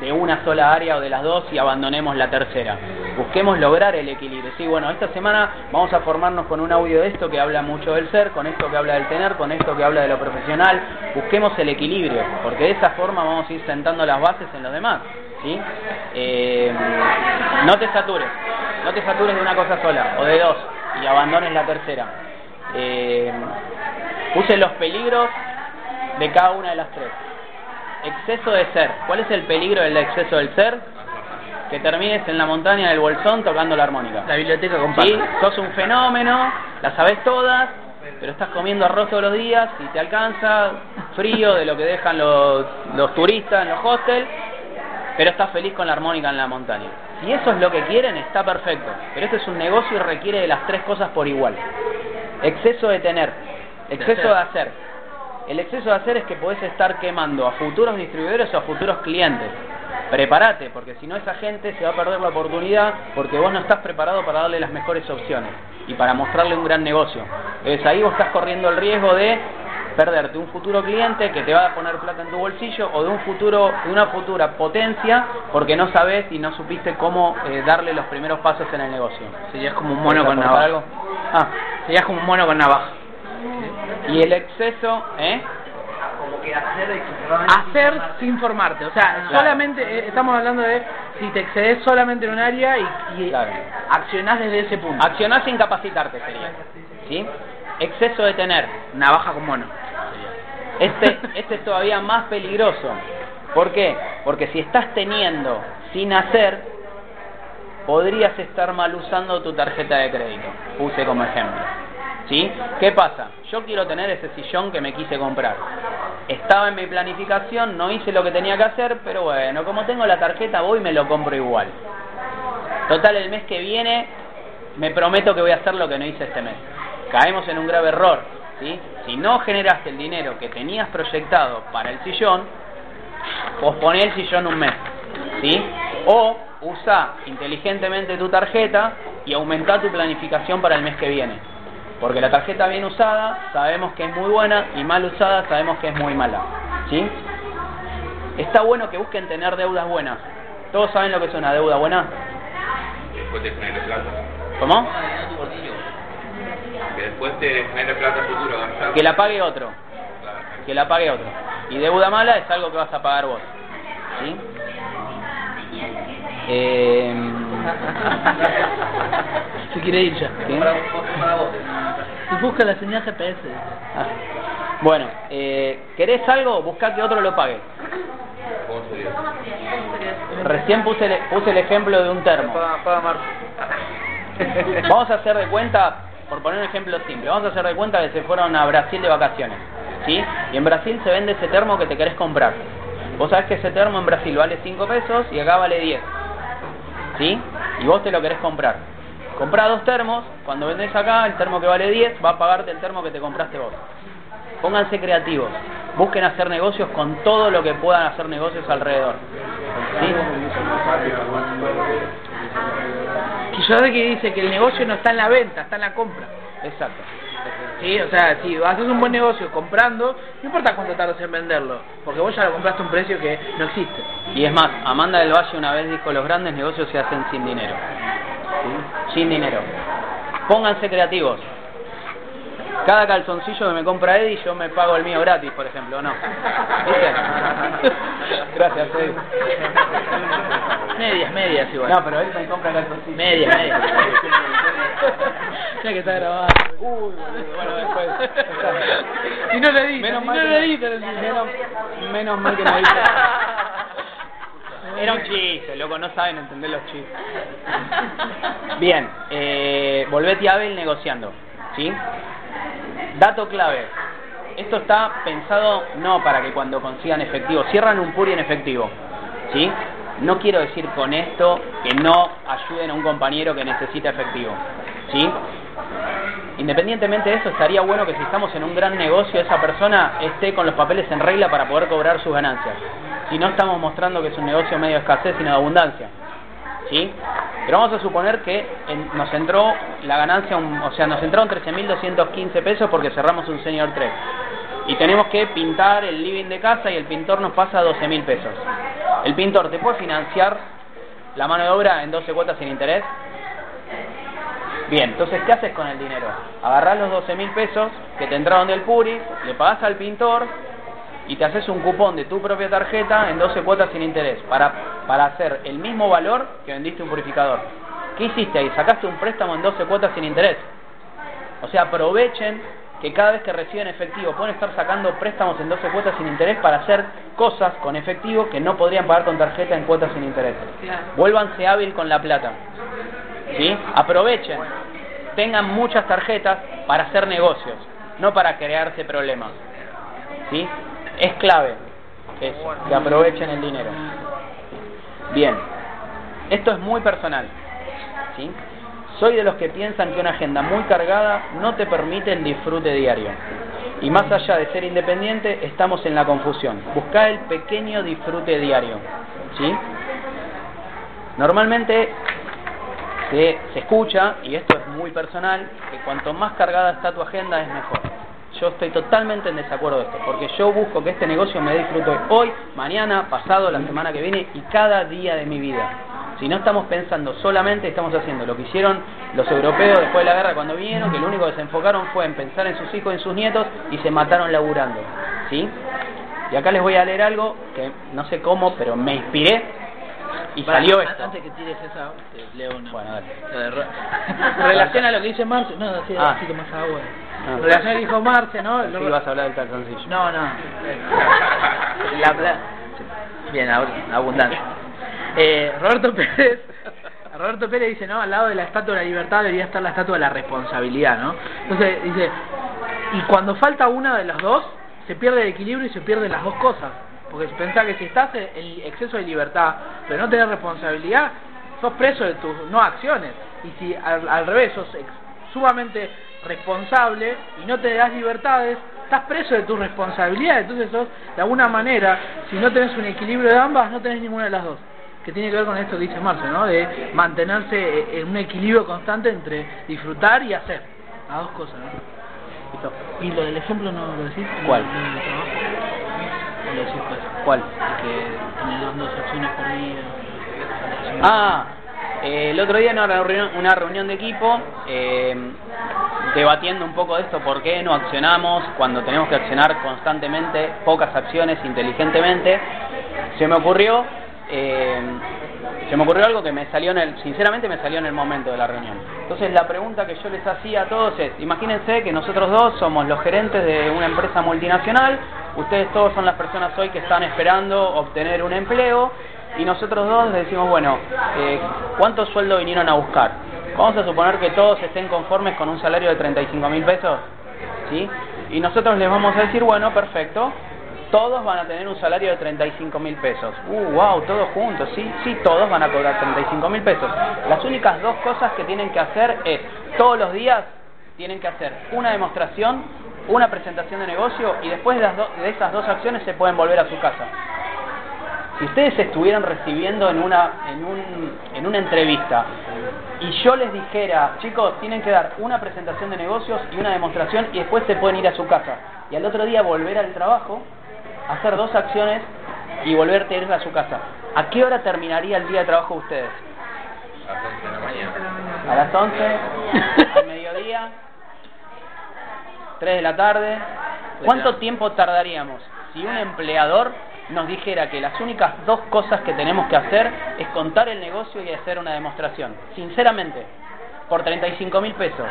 de una sola área o de las dos y abandonemos la tercera. busquemos lograr el equilibrio. Sí, bueno, esta semana vamos a formarnos con un audio de esto que habla mucho del ser, con esto que habla del tener, con esto que habla de lo profesional. Busquemos el equilibrio, porque de esa forma vamos a ir sentando las bases en los demás. ¿sí? Eh, no te satures, no te satures de una cosa sola o de dos y abandones la tercera. Eh, use los peligros de cada una de las tres. Exceso de ser. ¿Cuál es el peligro del exceso del ser? Que termines en la montaña del bolsón tocando la armónica. La biblioteca con Sí, sos un fenómeno, las sabes todas, pero estás comiendo arroz todos los días y te alcanza frío de lo que dejan los, los turistas en los hostels, pero estás feliz con la armónica en la montaña. Si eso es lo que quieren, está perfecto. Pero este es un negocio y requiere de las tres cosas por igual. Exceso de tener, exceso de hacer. El exceso de hacer es que podés estar quemando a futuros distribuidores o a futuros clientes. Prepárate, porque si no esa gente se va a perder la oportunidad porque vos no estás preparado para darle las mejores opciones y para mostrarle un gran negocio. Entonces ahí vos estás corriendo el riesgo de perderte un futuro cliente que te va a poner plata en tu bolsillo o de un futuro de una futura potencia porque no sabes y no supiste cómo eh, darle los primeros pasos en el negocio. Serías como un mono ¿Quieres con navaja. algo? Ah, Serías como un mono con navaja. Y el exceso, ¿eh? Como que hacer sin formar. sin formarte. O sea, Claro. solamente eh, estamos hablando de si te excedes solamente en un área y, y Claro. accionás desde ese punto. Accionar sin capacitarte sería. ¿Sí? Exceso de tener. Navaja con mono. Este, este es todavía más peligroso. ¿Por qué? Porque si estás teniendo sin hacer, podrías estar mal usando tu tarjeta de crédito. Puse como ejemplo. ¿Sí? ¿Qué pasa? Yo quiero tener ese sillón que me quise comprar. Estaba en mi planificación, no hice lo que tenía que hacer, pero bueno, como tengo la tarjeta, voy y me lo compro igual. Total, el mes que viene me prometo que voy a hacer lo que no hice este mes. Caemos en un grave error. ¿sí? Si no generaste el dinero que tenías proyectado para el sillón, posponé el sillón un mes. ¿sí? O usa inteligentemente tu tarjeta y aumenta tu planificación para el mes que viene. Porque la tarjeta bien usada sabemos que es muy buena y mal usada sabemos que es muy mala. ¿sí? Está bueno que busquen tener deudas buenas. ¿Todos saben lo que es una deuda buena? después te genere plata. ¿Cómo? Que después te genere plata futuro. Que la pague otro. Que la pague otro. Y deuda mala es algo que vas a pagar vos. ¿Sí? Eh, Se quiere ir ya. Y busca la señal GPS. Ah. Bueno, eh, ¿querés algo? Busca que otro lo pague. Recién puse el, puse el ejemplo de un termo. Vamos a hacer de cuenta, por poner un ejemplo simple, vamos a hacer de cuenta que se fueron a Brasil de vacaciones. ¿Sí? Y en Brasil se vende ese termo que te querés comprar. Vos sabés que ese termo en Brasil vale 5 pesos y acá vale 10. ¿Sí? Y vos te lo querés comprar. Comprá dos termos, cuando vendés acá, el termo que vale 10 va a pagarte el termo que te compraste vos. Pónganse creativos, busquen hacer negocios con todo lo que puedan hacer negocios alrededor. ¿Sí? Que dice que el negocio no está en la venta, está en la compra. Exacto. Sí, o sea, si haces un buen negocio comprando, no importa cuánto tardes en venderlo, porque vos ya lo compraste a un precio que no existe. Y es más, Amanda del Valle una vez dijo, los grandes negocios se hacen sin dinero. Sin dinero. Pónganse creativos. Cada calzoncillo que me compra Eddie, yo me pago el mío gratis, por ejemplo, ¿o ¿no? ¿Viste? Gracias, Eddie. Medias, medias igual. No, pero él me compra calzoncillos. Medias, medias. ya que está grabado. Uy, boludo, bueno, después. Y no lo editan, Menos y mal no que lo editan. menos, menos mal que no dice. Era un chiste, loco, no saben entender los chistes. Bien, eh, volvete a Abel negociando, ¿sí? Dato clave. Esto está pensado no para que cuando consigan efectivo, cierran un puri en efectivo, ¿sí? No quiero decir con esto que no ayuden a un compañero que necesita efectivo, ¿sí? Independientemente de eso, estaría bueno que si estamos en un gran negocio, esa persona esté con los papeles en regla para poder cobrar sus ganancias. Si no estamos mostrando que es un negocio medio de escasez, sino de abundancia. ¿Sí? Pero vamos a suponer que nos entró la ganancia, un- o sea, nos entraron 13.215 pesos porque cerramos un Senior 3. Y tenemos que pintar el living de casa y el pintor nos pasa 12.000 pesos. El pintor te puede financiar la mano de obra en 12 cuotas sin interés? Bien, entonces, ¿qué haces con el dinero? Agarrás los 12 mil pesos que te entraron del Puri, le pagás al pintor y te haces un cupón de tu propia tarjeta en 12 cuotas sin interés para, para hacer el mismo valor que vendiste un purificador. ¿Qué hiciste ahí? Sacaste un préstamo en 12 cuotas sin interés. O sea, aprovechen que cada vez que reciben efectivo pueden estar sacando préstamos en 12 cuotas sin interés para hacer cosas con efectivo que no podrían pagar con tarjeta en cuotas sin interés. Vuélvanse hábil con la plata. ¿Sí? Aprovechen. Tengan muchas tarjetas para hacer negocios, no para crearse problemas. ¿Sí? Es clave eso, que aprovechen el dinero. Bien. Esto es muy personal. ¿Sí? Soy de los que piensan que una agenda muy cargada no te permite el disfrute diario. Y más allá de ser independiente, estamos en la confusión. Buscar el pequeño disfrute diario. ¿Sí? Normalmente se, se escucha, y esto es muy personal, que cuanto más cargada está tu agenda es mejor. Yo estoy totalmente en desacuerdo de esto, porque yo busco que este negocio me disfrute hoy, mañana, pasado, la semana que viene y cada día de mi vida. Si no estamos pensando solamente, estamos haciendo lo que hicieron los europeos después de la guerra cuando vinieron, que lo único que se enfocaron fue en pensar en sus hijos, en sus nietos y se mataron laburando. ¿Sí? Y acá les voy a leer algo que no sé cómo, pero me inspiré y salió esto. Antes que tires esa, te leo una. Bueno, dale. La Relaciona lo que dice Marce. No, así, Ah. así que más agua. Ah. Relaciona lo que dijo Marce, ¿no? Sí, vas a hablar del calzoncillo. No, no. La pla- Bien, ab- abundante. Eh, Roberto Pérez. Roberto Pérez dice, ¿no? Al lado de la estatua de la libertad debería estar la estatua de la responsabilidad, ¿no? Entonces dice, y cuando falta una de las dos, se pierde el equilibrio y se pierden las dos cosas. Porque si pensás que si estás en exceso de libertad, pero no tenés responsabilidad, sos preso de tus no acciones. Y si al, revés sos sumamente responsable y no te das libertades, estás preso de tus responsabilidades. Entonces sos, de alguna manera, si no tenés un equilibrio de ambas, no tenés ninguna de las dos. Que tiene que ver con esto que dice Marce, ¿no? De mantenerse eh, en un equilibrio constante entre disfrutar y hacer. Las dos cosas, ¿no? ¿Y lo del ejemplo no lo decís? ¿Cuál? ¿Lo decís pues? ¿Cuál? Que dos acciones por día. Ah, eh, el otro día en una reunión, una reunión de equipo, eh, debatiendo un poco de esto, por qué no accionamos cuando tenemos que accionar constantemente, pocas acciones inteligentemente, se me ocurrió, eh, se me ocurrió algo que me salió en el, sinceramente me salió en el momento de la reunión. Entonces la pregunta que yo les hacía a todos es, imagínense que nosotros dos somos los gerentes de una empresa multinacional, ustedes todos son las personas hoy que están esperando obtener un empleo, y nosotros dos les decimos, bueno, eh, ¿cuánto sueldo vinieron a buscar? Vamos a suponer que todos estén conformes con un salario de 35 mil pesos, ¿sí? Y nosotros les vamos a decir, bueno, perfecto, todos van a tener un salario de 35 mil pesos. Uh, wow, todos juntos, sí, sí, todos van a cobrar 35 mil pesos. Las únicas dos cosas que tienen que hacer es, todos los días tienen que hacer una demostración, una presentación de negocio y después de, las de esas dos acciones se pueden volver a su casa. Si ustedes estuvieran recibiendo en una, en, un, en una entrevista y yo les dijera, chicos, tienen que dar una presentación de negocios y una demostración y después se pueden ir a su casa. Y al otro día volver al trabajo, hacer dos acciones y volverte a ir a su casa. ¿A qué hora terminaría el día de trabajo de ustedes? A las 11 de la mañana. ¿A las 11? ¿Al mediodía? ¿3 de la tarde? ¿Cuánto tiempo tardaríamos si un empleador nos dijera que las únicas dos cosas que tenemos que hacer es contar el negocio y hacer una demostración? Sinceramente, por 35 mil pesos.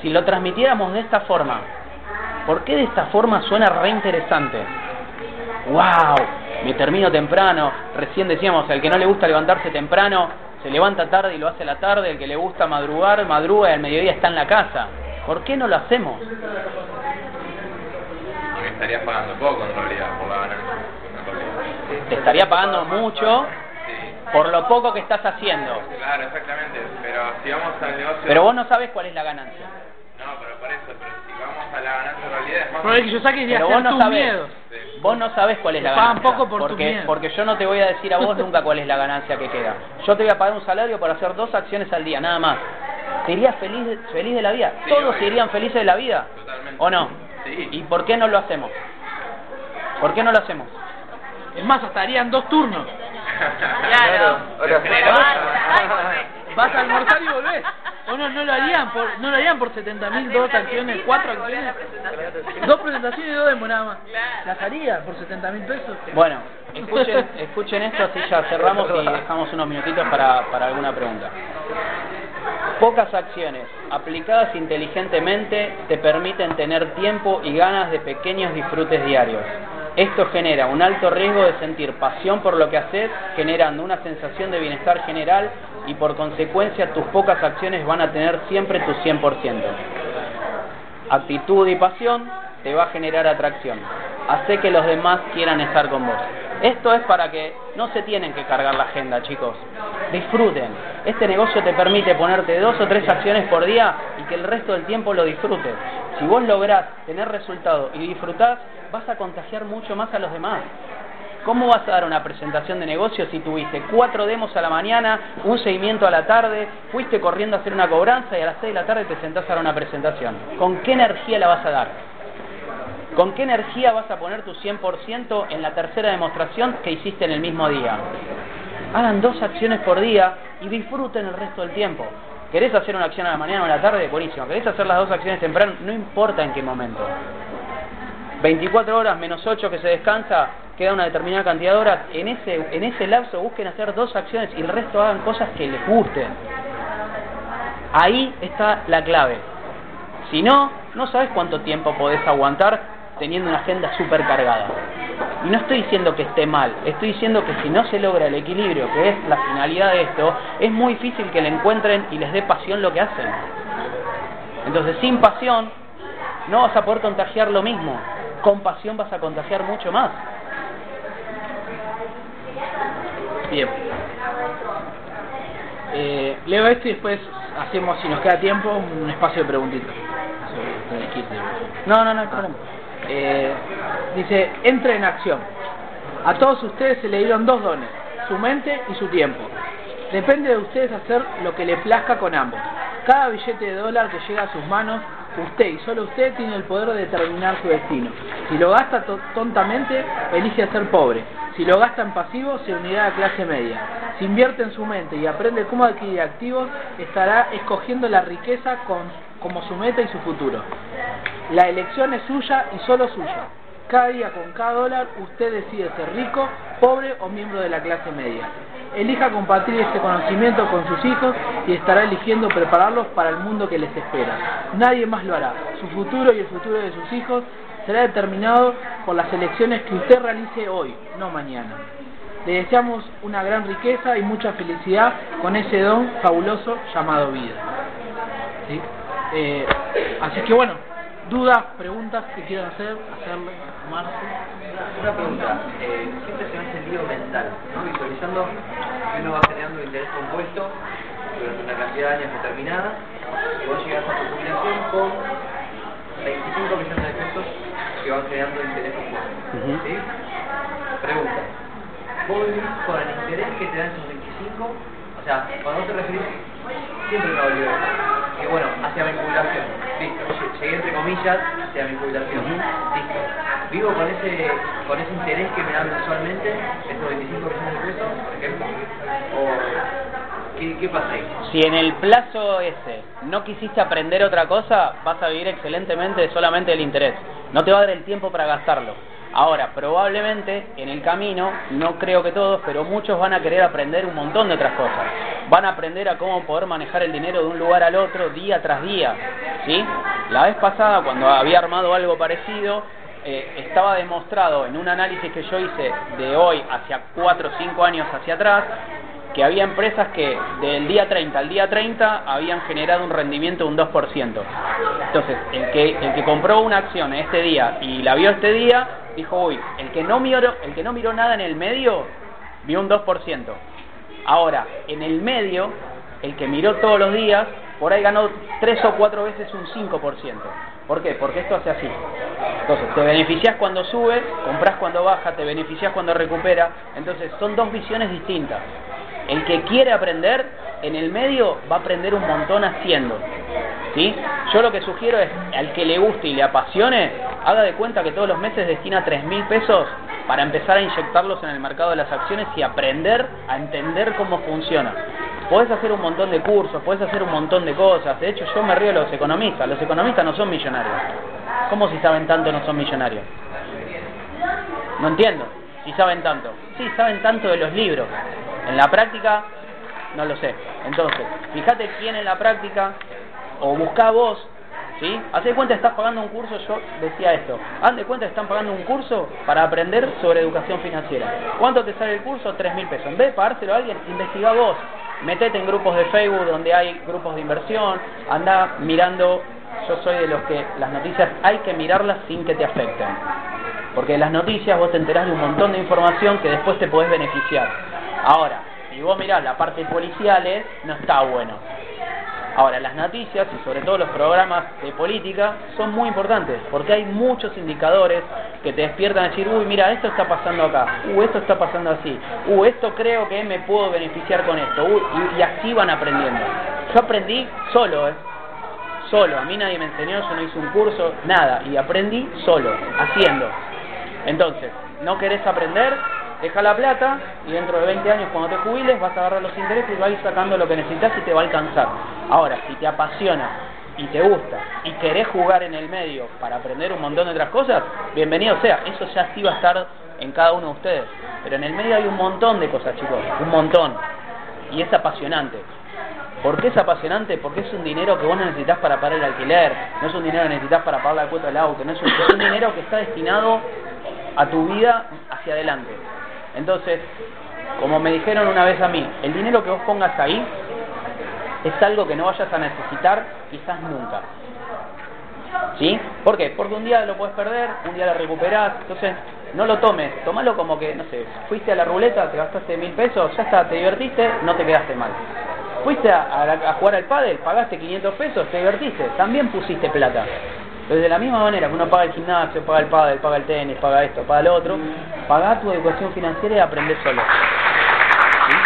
Si lo transmitiéramos de esta forma, ¿por qué de esta forma suena re interesante? ¡Wow! Me termino temprano. Recién decíamos, al que no le gusta levantarse temprano, se levanta tarde y lo hace a la tarde. El que le gusta madrugar, madruga y al mediodía está en la casa. ¿Por qué no lo hacemos? Me estarías pagando poco en realidad por la ganancia. Te estaría pagando mucho por lo poco que estás haciendo. Claro, exactamente. Pero si vamos al negocio. Pero vos no sabes cuál es la ganancia. No, pero por eso. Pero si a la ganancia en realidad es más. Por el que yo saque a Pero vos hacer no tus sabés. miedos. Vos no sabés cuál es la Te pagan ganancia. poco por tu porque, miedo. porque yo no te voy a decir a vos nunca cuál es la ganancia que queda. Yo te voy a pagar un salario por hacer dos acciones al día, nada más. ¿Te irías feliz de, feliz de la vida? Sí, ¿Todos obvio. se irían felices de la vida? Totalmente. ¿O no? Sí. ¿Y por qué no lo hacemos? ¿Por qué no lo hacemos? Es más, hasta harían dos turnos. Claro. Ahora, Vas a almorzar y volvés. ¿O no, no lo harían por, no lo harían por 70 mil, dos acciones, cuatro acciones? Dos presentaciones y dos demos nada más. ¿Las haría por 70 mil pesos? Bueno, escuchen, escuchen esto, así ya cerramos y dejamos unos minutitos para, para alguna pregunta. Pocas acciones aplicadas inteligentemente te permiten tener tiempo y ganas de pequeños disfrutes diarios. Esto genera un alto riesgo de sentir pasión por lo que haces, generando una sensación de bienestar general y por consecuencia tus pocas acciones van a tener siempre tu 100%. Actitud y pasión te va a generar atracción. Hace que los demás quieran estar con vos. Esto es para que no se tienen que cargar la agenda, chicos. Disfruten. Este negocio te permite ponerte dos o tres acciones por día y que el resto del tiempo lo disfrutes. Si vos lográs tener resultados y disfrutás, vas a contagiar mucho más a los demás. ¿Cómo vas a dar una presentación de negocio si tuviste cuatro demos a la mañana, un seguimiento a la tarde, fuiste corriendo a hacer una cobranza y a las seis de la tarde te sentás a dar una presentación? ¿Con qué energía la vas a dar? ¿Con qué energía vas a poner tu 100% en la tercera demostración que hiciste en el mismo día? Hagan dos acciones por día y disfruten el resto del tiempo. ¿Querés hacer una acción a la mañana o a la tarde? Buenísimo. ¿Querés hacer las dos acciones temprano? No importa en qué momento. 24 horas menos 8 que se descansa, queda una determinada cantidad de horas. En ese, en ese lapso busquen hacer dos acciones y el resto hagan cosas que les gusten. Ahí está la clave. Si no, no sabes cuánto tiempo podés aguantar teniendo una agenda súper cargada. Y no estoy diciendo que esté mal, estoy diciendo que si no se logra el equilibrio, que es la finalidad de esto, es muy difícil que le encuentren y les dé pasión lo que hacen. Entonces, sin pasión, no vas a poder contagiar lo mismo. Con pasión vas a contagiar mucho más. Bien. Eh, leo esto y después hacemos, si nos queda tiempo, un espacio de preguntitas. No, no, no hay problema. Eh, dice, entre en acción. A todos ustedes se le dieron dos dones, su mente y su tiempo. Depende de ustedes hacer lo que le plazca con ambos. Cada billete de dólar que llega a sus manos, usted y solo usted tiene el poder de determinar su destino. Si lo gasta to- tontamente, elige ser pobre. Si lo gasta en pasivo, se unirá a la clase media. Si invierte en su mente y aprende cómo adquirir activos, estará escogiendo la riqueza con, como su meta y su futuro. La elección es suya y solo suya. Cada día con cada dólar usted decide ser rico, pobre o miembro de la clase media. Elija compartir este conocimiento con sus hijos y estará eligiendo prepararlos para el mundo que les espera. Nadie más lo hará. Su futuro y el futuro de sus hijos será determinado por las elecciones que usted realice hoy, no mañana. Le deseamos una gran riqueza y mucha felicidad con ese don fabuloso llamado vida. Eh, así que bueno, dudas, preguntas que quieran hacer, hacerle, Marce. Una pregunta, eh, se mental, ¿no? Visualizando que uno va generando interés compuesto durante una cantidad de años determinada y vos llegás a tu jubilación con 25 millones de pesos que van creando interés compuesto. ¿Sí? Pregunta, ¿vos vivís con el interés que te dan esos 25? O sea, cuando vos te referís, siempre me de eso. Que bueno, hacia mi jubilación. Listo, llegué entre comillas hacia mi jubilación. Listo. Vivo con ese, con ese interés que me dan mensualmente, esos 25 millones de pesos, por ejemplo. O, ¿qué, ¿Qué pasa ahí? Si en el plazo ese no quisiste aprender otra cosa, vas a vivir excelentemente solamente del interés. No te va a dar el tiempo para gastarlo. Ahora, probablemente en el camino, no creo que todos, pero muchos van a querer aprender un montón de otras cosas. Van a aprender a cómo poder manejar el dinero de un lugar al otro día tras día. ¿sí? La vez pasada, cuando había armado algo parecido, eh, estaba demostrado en un análisis que yo hice de hoy hacia 4 o 5 años hacia atrás, que había empresas que del día 30 al día 30 habían generado un rendimiento de un 2%. Entonces, el que, el que compró una acción este día y la vio este día, dijo, uy, el que no miró, el que no miró nada en el medio, vio un 2%. Ahora, en el medio, el que miró todos los días, por ahí ganó tres o cuatro veces un 5%. ¿Por qué? Porque esto hace así. Entonces, te beneficias cuando sube, compras cuando baja, te beneficias cuando recupera. Entonces, son dos visiones distintas. El que quiere aprender, en el medio va a aprender un montón haciendo. ¿Sí? Yo lo que sugiero es, al que le guste y le apasione, haga de cuenta que todos los meses destina tres mil pesos para empezar a inyectarlos en el mercado de las acciones y aprender a entender cómo funciona. Podés hacer un montón de cursos, podés hacer un montón de cosas. De hecho, yo me río de los economistas. Los economistas no son millonarios. ¿Cómo si saben tanto no son millonarios? No entiendo. Si saben tanto. Sí, saben tanto de los libros. En la práctica, no lo sé. Entonces, fíjate quién en la práctica, o buscá vos, ¿sí? Haz de cuenta estás pagando un curso, yo decía esto. Haz de cuenta están pagando un curso para aprender sobre educación financiera. ¿Cuánto te sale el curso? Tres mil pesos. En vez de pagárselo a alguien, investigá vos. Metete en grupos de Facebook donde hay grupos de inversión, anda mirando, yo soy de los que las noticias hay que mirarlas sin que te afecten. Porque de las noticias vos te enterás de un montón de información que después te podés beneficiar. Ahora, si vos mirás la parte policiales, no está bueno. Ahora, las noticias y sobre todo los programas de política son muy importantes porque hay muchos indicadores que te despiertan a decir, uy, mira, esto está pasando acá, uy, esto está pasando así, uy, esto creo que me puedo beneficiar con esto, uy, y, así van aprendiendo. Yo aprendí solo, ¿eh? Solo, a mí nadie me enseñó, yo no hice un curso, nada, y aprendí solo, haciendo. Entonces, ¿no querés aprender? Deja la plata y dentro de 20 años cuando te jubiles vas a agarrar los intereses y vas a ir sacando lo que necesitas y te va a alcanzar. Ahora, si te apasiona y te gusta y querés jugar en el medio para aprender un montón de otras cosas, bienvenido sea, eso ya sí va a estar en cada uno de ustedes. Pero en el medio hay un montón de cosas, chicos, un montón. Y es apasionante. ¿Por qué es apasionante? Porque es un dinero que vos necesitas para pagar el alquiler, no es un dinero que necesitas para pagar la cuota del auto, no es un, es un dinero que está destinado a tu vida hacia adelante. Entonces, como me dijeron una vez a mí, el dinero que vos pongas ahí es algo que no vayas a necesitar quizás nunca. ¿Sí? ¿Por qué? Porque un día lo puedes perder, un día lo recuperás, entonces no lo tomes, tomalo como que, no sé, fuiste a la ruleta, te gastaste mil pesos, ya está, te divertiste, no te quedaste mal. Fuiste a, a, a jugar al pádel, pagaste 500 pesos, te divertiste, también pusiste plata. Entonces, de la misma manera que uno paga el gimnasio, paga el pádel, paga el tenis, paga esto, paga lo otro, paga tu educación financiera y aprender solo. ¿Sí?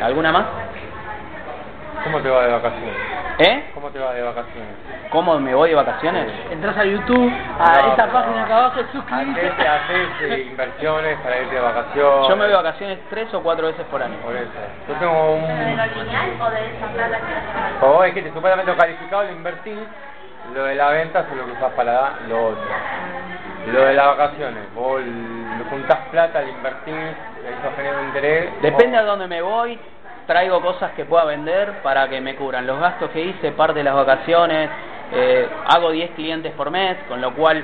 ¿Alguna más? ¿Cómo te va de vacaciones? ¿Eh? ¿Cómo te va de vacaciones? ¿Cómo me voy de vacaciones? Entras a YouTube, a No, esta página acá abajo, suscribite. Hacete, hacete inversiones para irte de vacaciones. Yo me voy de vacaciones tres o cuatro veces por año. Por eso. Yo tengo un... ¿De lo lineal o de esa plata que dijiste, supuestamente calificado, lo invertís. Lo de la venta es lo que usás para lo otro. Lo de las vacaciones, vos l- juntás plata, lo invertís, eso genera un interés. Depende o- a dónde me voy, traigo cosas que pueda vender para que me cubran los gastos que hice, parte de las vacaciones, eh, hago 10 clientes por mes, con lo cual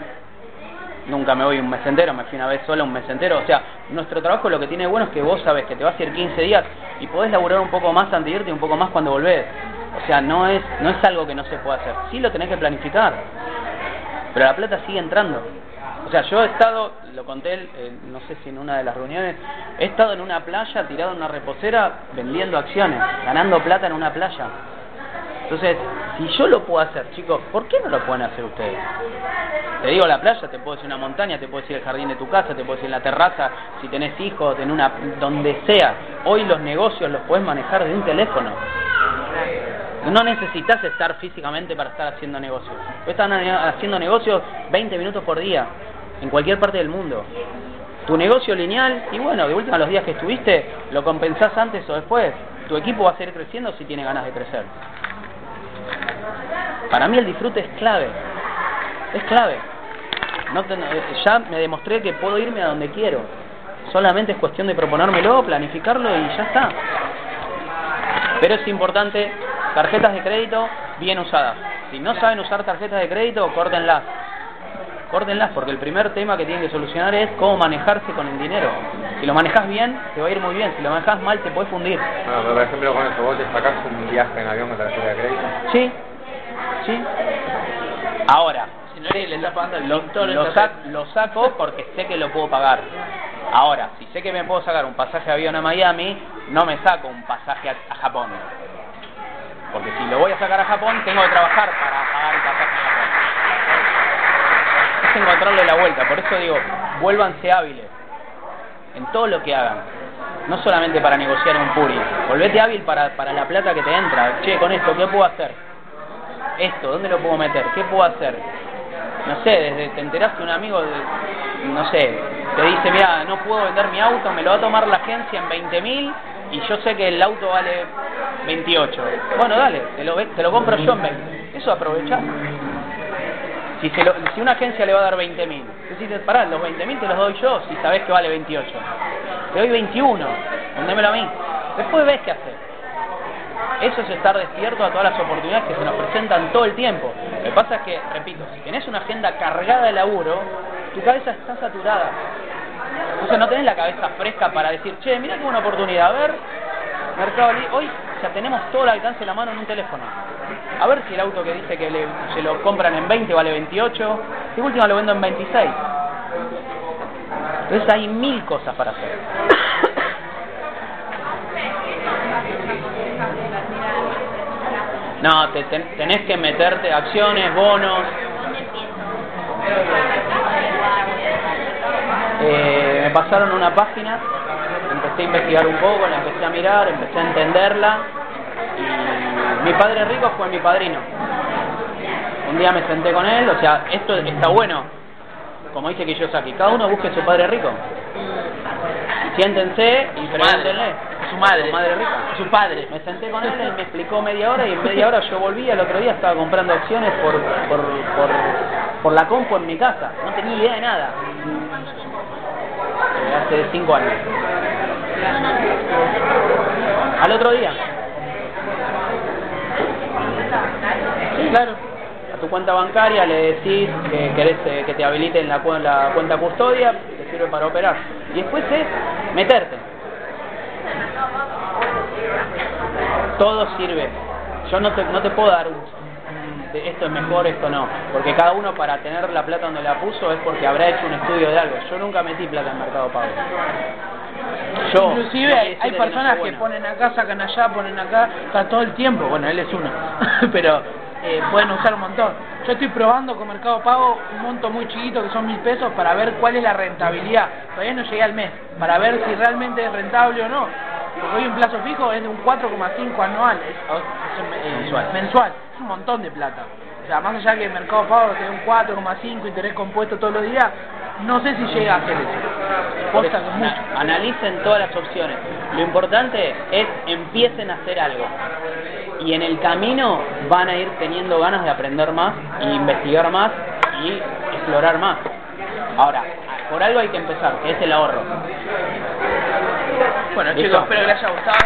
nunca me voy un mes entero, me fui una vez sola un mes entero. O sea, nuestro trabajo lo que tiene bueno es que vos sabes que te vas a ir 15 días y podés laburar un poco más antes de irte y un poco más cuando volvés. O sea, no es, no es algo que no se pueda hacer. Sí lo tenés que planificar, pero la plata sigue entrando. O sea, yo he estado, lo conté, eh, no sé si en una de las reuniones, he estado en una playa, tirado en una reposera, vendiendo acciones, ganando plata en una playa. Entonces, si yo lo puedo hacer, chicos, ¿por qué no lo pueden hacer ustedes? Te digo la playa, te puedo decir una montaña, te puedo decir el jardín de tu casa, te puedo decir la terraza, si tenés hijos, en una, donde sea. Hoy los negocios los puedes manejar de un teléfono. No necesitas estar físicamente para estar haciendo negocios. Vos estás haciendo negocios 20 minutos por día, en cualquier parte del mundo. Tu negocio lineal, y bueno, de última los días que estuviste, lo compensás antes o después. Tu equipo va a seguir creciendo si tiene ganas de crecer. Para mí el disfrute es clave. Es clave. No te- ya me demostré que puedo irme a donde quiero. Solamente es cuestión de proponérmelo, planificarlo y ya está. Pero es importante tarjetas de crédito bien usadas. Si no saben usar tarjetas de crédito, córtenlas. Córtenlas porque el primer tema que tienen que solucionar es cómo manejarse con el dinero. Si lo manejas bien, te va a ir muy bien. Si lo manejas mal, te puedes fundir. Bueno, pero por ejemplo con eso, vos te sacás un viaje en avión con tarjeta de crédito. Sí, sí. Ahora, Si no le está pagando el sac- lo saco porque sé que lo puedo pagar. Ahora, si sé que me puedo sacar un pasaje de avión a Miami, no me saco un pasaje a, a Japón. Porque si lo voy a sacar a Japón, tengo que trabajar para pagar el pasaje a Japón. Es encontrarle la vuelta. Por eso digo, vuélvanse hábiles en todo lo que hagan. No solamente para negociar un puri. Volvete hábil para, para la plata que te entra. Che, con esto, ¿qué puedo hacer? Esto, ¿dónde lo puedo meter? ¿Qué puedo hacer? no sé, desde te enterás que un amigo, de- no sé, te dice, mira, no puedo vender mi auto, me lo va a tomar la agencia en 20 mil y yo sé que el auto vale 28. Bueno, dale, te lo, te lo compro yo en 20. Eso aprovechás. Si, se lo- si una agencia le va a dar 20 mil, decís, pará, los 20 mil te los doy yo si sabés que vale 28. Te doy 21, vendémelo a mí. Después ves qué hacer. Eso es estar despierto a todas las oportunidades que se nos presentan todo el tiempo. Lo que pasa es que, repito, si tenés una agenda cargada de laburo, tu cabeza está saturada. Entonces no tenés la cabeza fresca para decir, che, mira qué buena oportunidad, a ver, Mercado Libre, hoy ya tenemos todo el alcance de la mano en un teléfono. A ver si el auto que dice que le- se lo compran en 20 vale 28, y última lo vendo en 26. Entonces hay mil cosas para hacer. No, te, ten- tenés que meterte acciones, bonos. Eh, me pasaron una página, empecé a investigar un poco, la empecé a mirar, empecé a entenderla. Y mi padre rico fue mi padrino. Un día me senté con él, o sea, esto está bueno, como dice Kiyosaki, cada uno busque su padre rico. Siéntense y pregúntenle. Su madre. Su madre rica. Su padre. Me senté con él, él me explicó media hora y en media hora yo volví. El otro día estaba comprando acciones por, por, por, por la compu en mi casa. No tenía idea de nada. Eh, Hace cinco años. Al otro día. Sí, claro. A tu cuenta bancaria le decís que querés eh, que te habiliten la, la cuenta custodia, te sirve para operar. Y después es meterte. todo sirve. Yo no te, no te puedo dar un, esto es mejor, esto no, porque cada uno para tener la plata donde la puso es porque habrá hecho un estudio de algo. Yo nunca metí plata en Mercado Pago. Yo, Inclusive hay, quiere hay decir que no personas que bueno. ponen acá, sacan allá, ponen acá, está todo el tiempo. Bueno, él es uno, pero eh, pueden usar un montón. Yo estoy probando con Mercado Pago un monto muy chiquito que son mil pesos para ver cuál es la rentabilidad. Todavía no llegué al mes, para ver si realmente es rentable o no. Porque hoy un plazo fijo es de un 4,5 anual, es- es, eh, Mensual. mensual. Es un montón de plata. O sea, más allá que el Mercado Pago te un 4,5 interés compuesto todos los días, no sé si llega a hacer eso. Eso, mucho. ana- analicen todas las opciones. Lo importante es empiecen a hacer algo. Y en el camino van a ir teniendo ganas de aprender más, y investigar más y explorar más. Ahora, por algo hay que empezar, que es el ahorro. Bueno Listo. chicos, espero que les haya gustado.